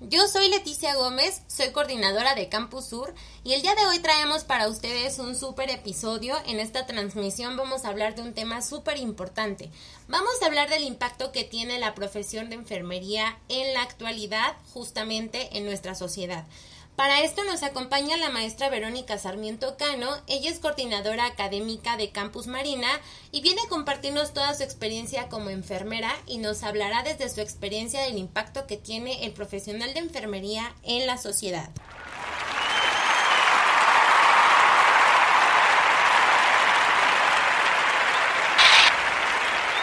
Yo soy Leticia Gómez, soy coordinadora de Campus Sur y el día de hoy traemos para ustedes un súper episodio. En esta transmisión vamos a hablar de un tema súper importante. Vamos a hablar del impacto que tiene la profesión de enfermería en la actualidad justamente en nuestra sociedad. Para esto nos acompaña la maestra Verónica Sarmiento Cano. Ella es coordinadora académica de Campus Marina y viene a compartirnos toda su experiencia como enfermera y nos hablará desde su experiencia del impacto que tiene el profesional de enfermería en la sociedad.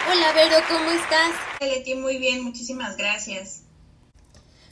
Hola Vero, ¿cómo estás? Leti, muy bien, muchísimas gracias.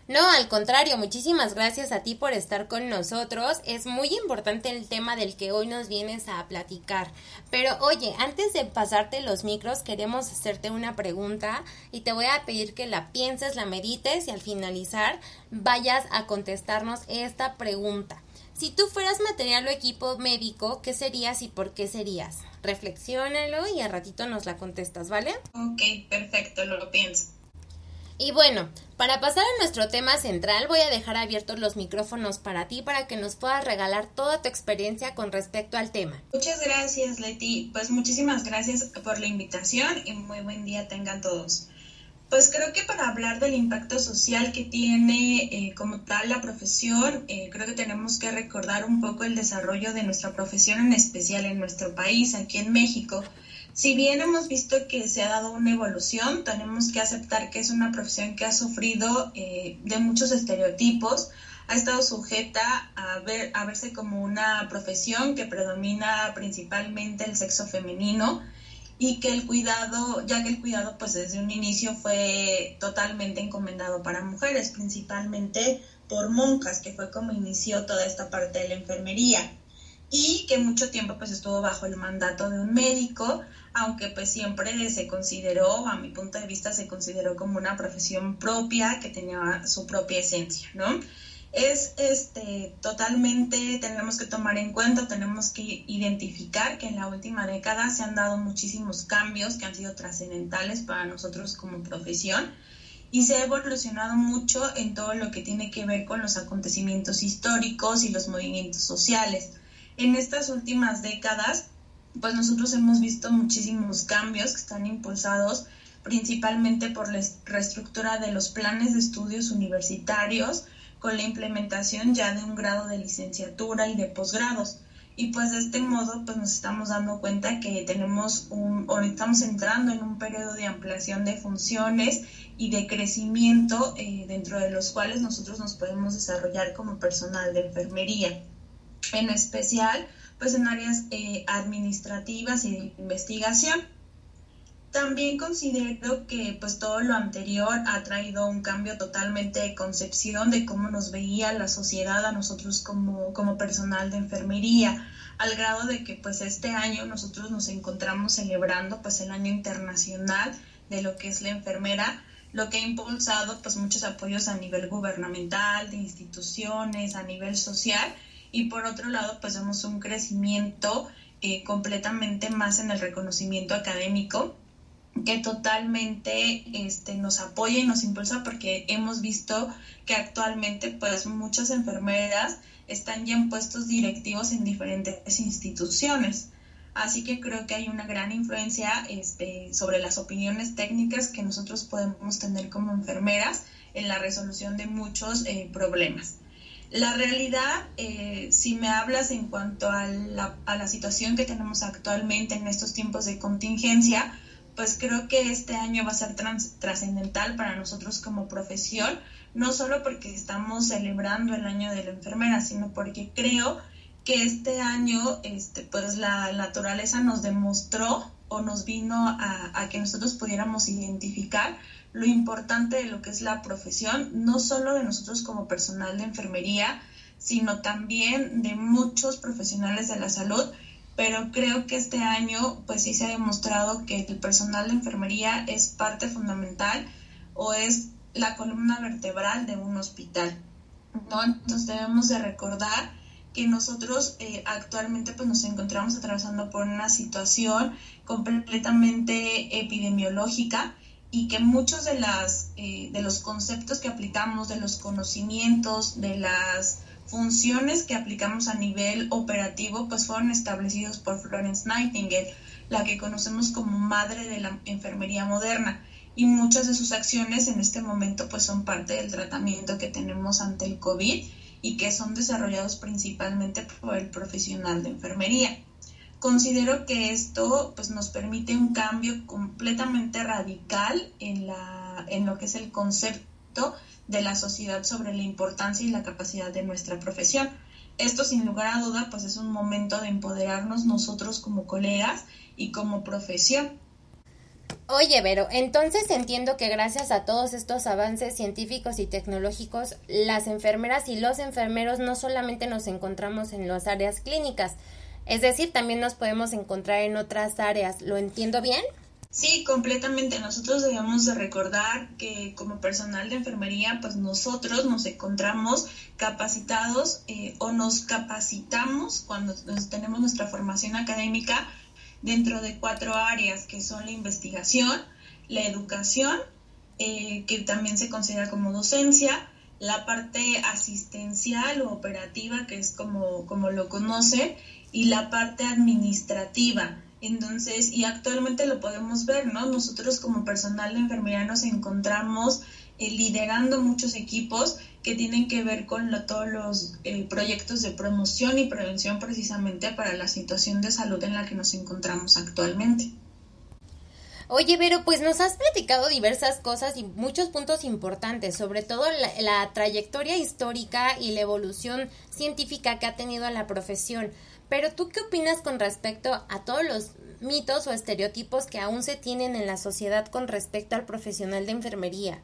No, al contrario, muchísimas gracias a ti por estar con nosotros. Es muy importante el tema del que hoy nos vienes a platicar. Pero oye, antes de pasarte los micros, queremos hacerte una pregunta y te voy a pedir que la pienses, la medites y al finalizar vayas a contestarnos esta pregunta. Si tú fueras material o equipo médico, ¿qué serías y por qué serías? Reflexiónalo y a ratito nos la contestas, ¿vale? Ok, perfecto, lo pienso. Y bueno, para pasar a nuestro tema central, voy a dejar abiertos los micrófonos para ti para que nos puedas regalar toda tu experiencia con respecto al tema. Muchas gracias, Leti. Pues muchísimas gracias por la invitación y muy buen día tengan todos. Pues creo que para hablar del impacto social que tiene eh, como tal la profesión, eh, creo que tenemos que recordar un poco el desarrollo de nuestra profesión en especial en nuestro país, aquí en México si bien hemos visto que se ha dado una evolución, tenemos que aceptar que es una profesión que ha sufrido eh, de muchos estereotipos, ha estado sujeta a, ver, a verse como una profesión que predomina principalmente el sexo femenino y que el cuidado, ya que el cuidado pues desde un inicio fue totalmente encomendado para mujeres, principalmente por monjas, que fue como inició toda esta parte de la enfermería y que mucho tiempo pues estuvo bajo el mandato de un médico, aunque pues siempre se consideró, a mi punto de vista, se consideró como una profesión propia que tenía su propia esencia, ¿no? Es este totalmente, tenemos que tomar en cuenta, tenemos que identificar que en la última década se han dado muchísimos cambios que han sido trascendentales para nosotros como profesión y se ha evolucionado mucho en todo lo que tiene que ver con los acontecimientos históricos y los movimientos sociales. En estas últimas décadas pues nosotros hemos visto muchísimos cambios que están impulsados principalmente por la reestructura de los planes de estudios universitarios con la implementación ya de un grado de licenciatura y de posgrados. Y pues de este modo pues nos estamos dando cuenta que tenemos un, o estamos entrando en un periodo de ampliación de funciones y de crecimiento eh, dentro de los cuales nosotros nos podemos desarrollar como personal de enfermería. En especial, pues en áreas eh, administrativas y de investigación. También considero que pues todo lo anterior ha traído un cambio totalmente de concepción de cómo nos veía la sociedad a nosotros como, como personal de enfermería, al grado de que pues este año nosotros nos encontramos celebrando pues el año internacional de lo que es la enfermera, lo que ha impulsado pues muchos apoyos a nivel gubernamental, de instituciones, a nivel social y por otro lado pues vemos un crecimiento eh, completamente más en el reconocimiento académico que totalmente este, nos apoya y nos impulsa porque hemos visto que actualmente pues muchas enfermeras están ya en puestos directivos en diferentes instituciones. Así que creo que hay una gran influencia este, sobre las opiniones técnicas que nosotros podemos tener como enfermeras en la resolución de muchos eh, problemas. La realidad, eh, si me hablas en cuanto a la, situación que tenemos actualmente en estos tiempos de contingencia, pues creo que este año va a ser trascendental para nosotros como profesión, no solo porque estamos celebrando el año de la enfermera, sino porque creo que este año, este, pues la naturaleza nos demostró o nos vino a que nosotros pudiéramos identificar lo importante de lo que es la profesión, no solo de nosotros como personal de enfermería, sino también de muchos profesionales de la salud, pero creo que este año pues sí se ha demostrado que el personal de enfermería es parte fundamental o es la columna vertebral de un hospital, ¿no? Entonces debemos de recordar que nosotros eh, actualmente pues nos encontramos atravesando por una situación completamente epidemiológica y que muchos de, las, eh, de los conceptos que aplicamos, de los conocimientos, de las funciones que aplicamos a nivel operativo, pues fueron establecidos por Florence Nightingale, la que conocemos como madre de la enfermería moderna. Y muchas de sus acciones en este momento pues son parte del tratamiento que tenemos ante el COVID y que son desarrollados principalmente por el profesional de enfermería. Considero que esto pues, nos permite un cambio completamente radical en, la, en lo que es el concepto de la sociedad sobre la importancia y la capacidad de nuestra profesión. Esto sin lugar a duda pues es un momento de empoderarnos nosotros como colegas y como profesión. Oye, Vero, entonces entiendo que gracias a todos estos avances científicos y tecnológicos, las enfermeras y los enfermeros no solamente nos encontramos en las áreas clínicas, es decir, también nos podemos encontrar en otras áreas. ¿Lo entiendo bien? Sí, completamente. Nosotros debemos de recordar que como personal de enfermería, pues nosotros nos encontramos capacitados eh, o nos capacitamos cuando tenemos nuestra formación académica dentro de cuatro áreas que son la investigación, la educación, eh, que también se considera como docencia, la parte asistencial o operativa, que es como, como lo conoce, y la parte administrativa. Entonces, y actualmente lo podemos ver, ¿no? Nosotros como personal de enfermería nos encontramos eh, liderando muchos equipos que tienen que ver con todos los eh, proyectos de promoción y prevención precisamente para la situación de salud en la que nos encontramos actualmente. Oye, Vero, pues nos has platicado diversas cosas y muchos puntos importantes, sobre todo la, la, trayectoria histórica y la evolución científica que ha tenido la profesión. Pero tú qué opinas con respecto a todos los mitos o estereotipos que aún se tienen en la sociedad con respecto al profesional de enfermería?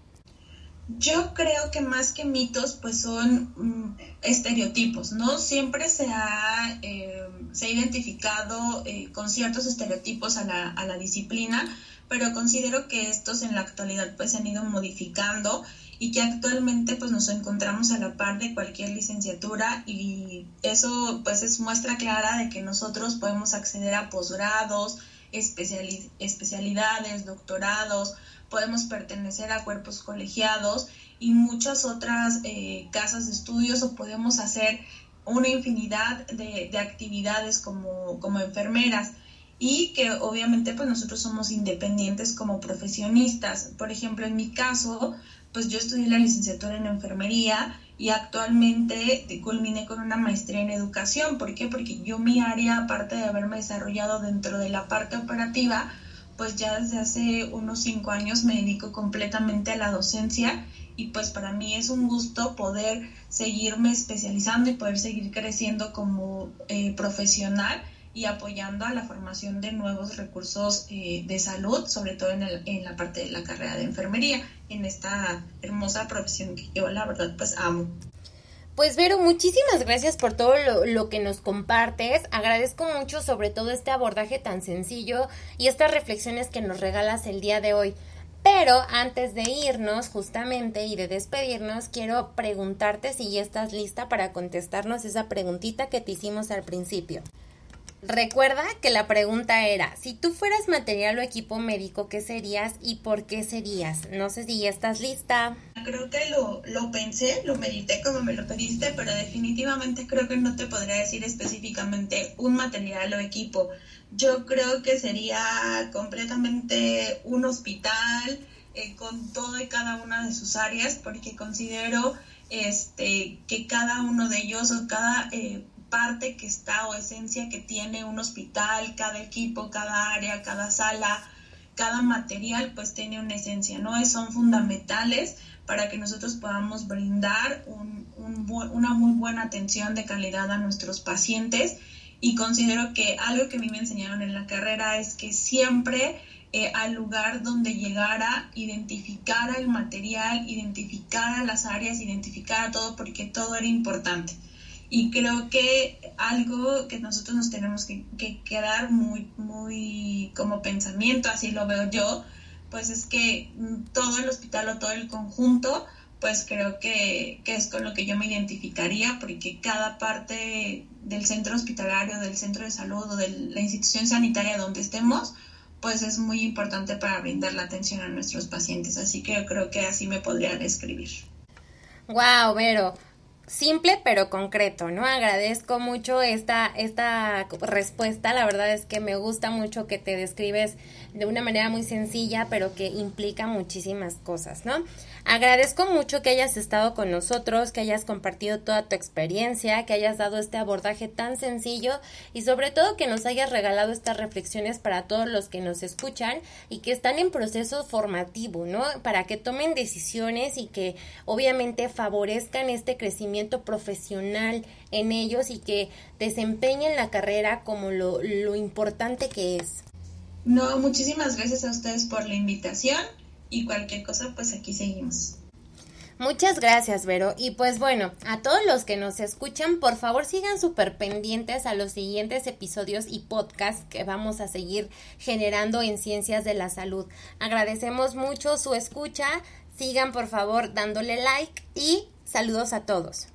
Yo creo que más que mitos, pues son mm, estereotipos, ¿no? Siempre se ha, eh, se ha identificado eh, con ciertos estereotipos a la, a la disciplina, pero considero que estos en la actualidad pues se han ido modificando y que actualmente pues nos encontramos a la par de cualquier licenciatura y eso pues es muestra clara de que nosotros podemos acceder a posgrados, especialidades, doctorados, podemos pertenecer a cuerpos colegiados y muchas otras eh, casas de estudios o podemos hacer una infinidad de, de actividades como, como enfermeras y que obviamente pues nosotros somos independientes como profesionistas. Por ejemplo, en mi caso, pues yo estudié la licenciatura en enfermería y actualmente culminé con una maestría en educación. ¿Por qué? Porque yo mi área, aparte de haberme desarrollado dentro de la parte operativa, pues ya desde hace unos cinco años me dedico completamente a la docencia y pues para mí es un gusto poder seguirme especializando y poder seguir creciendo como eh, profesional y apoyando a la formación de nuevos recursos eh, de salud, sobre todo en, el, en la parte de la carrera de enfermería, en esta hermosa profesión que yo la verdad pues amo. Pues Vero, muchísimas gracias por todo lo, lo, que nos compartes. Agradezco mucho sobre todo este abordaje tan sencillo y estas reflexiones que nos regalas el día de hoy. Pero antes de irnos justamente y de despedirnos, quiero preguntarte si ya estás lista para contestarnos esa preguntita que te hicimos al principio. Recuerda que la pregunta era, si tú fueras material o equipo médico, ¿qué serías y por qué serías? No sé si ya estás lista. Creo que lo, lo pensé, lo medité como me lo pediste, pero definitivamente creo que no te podría decir específicamente un material o equipo. Yo creo que sería completamente un hospital eh, con todo y cada una de sus áreas, porque considero este, que cada uno de ellos o cada eh, parte que está o esencia que tiene un hospital, cada equipo, cada área, cada sala, cada material, pues tiene una esencia, ¿no? Son fundamentales para que nosotros podamos brindar una muy buena atención de calidad a nuestros pacientes. Y considero que algo que a mí me enseñaron en la carrera es que siempre eh, al lugar donde llegara, identificara el material, identificara las áreas, identificara todo, porque todo era importante. Y creo que algo que nosotros nos tenemos que, quedar muy, muy como pensamiento, así lo veo yo, pues es que todo el hospital o todo el conjunto, pues creo que, que, es con lo que yo me identificaría, porque cada parte del centro hospitalario, del centro de salud o de la institución sanitaria donde estemos, pues es muy importante para brindar la atención a nuestros pacientes. Así que yo creo que así me podría describir. Wow, Vero simple pero concreto, ¿no? Agradezco mucho esta, esta respuesta, la verdad es que me gusta mucho que te describes de una manera muy sencilla, pero que implica muchísimas cosas, ¿no? Agradezco mucho que hayas estado con nosotros, que hayas compartido toda tu experiencia, que hayas dado este abordaje tan sencillo y sobre todo que nos hayas regalado estas reflexiones para todos los que nos escuchan y que están en proceso formativo, ¿no? Para que tomen decisiones y que obviamente favorezcan este crecimiento profesional en ellos y que desempeñen la carrera como lo, lo importante que es. No, muchísimas gracias a ustedes por la invitación y cualquier cosa, pues aquí seguimos. Muchas gracias, Vero. Y pues bueno, a todos los que nos escuchan, por favor sigan súper pendientes a los siguientes episodios y podcasts que vamos a seguir generando en Ciencias de la Salud. Agradecemos mucho su escucha. Sigan por favor dándole like y saludos a todos.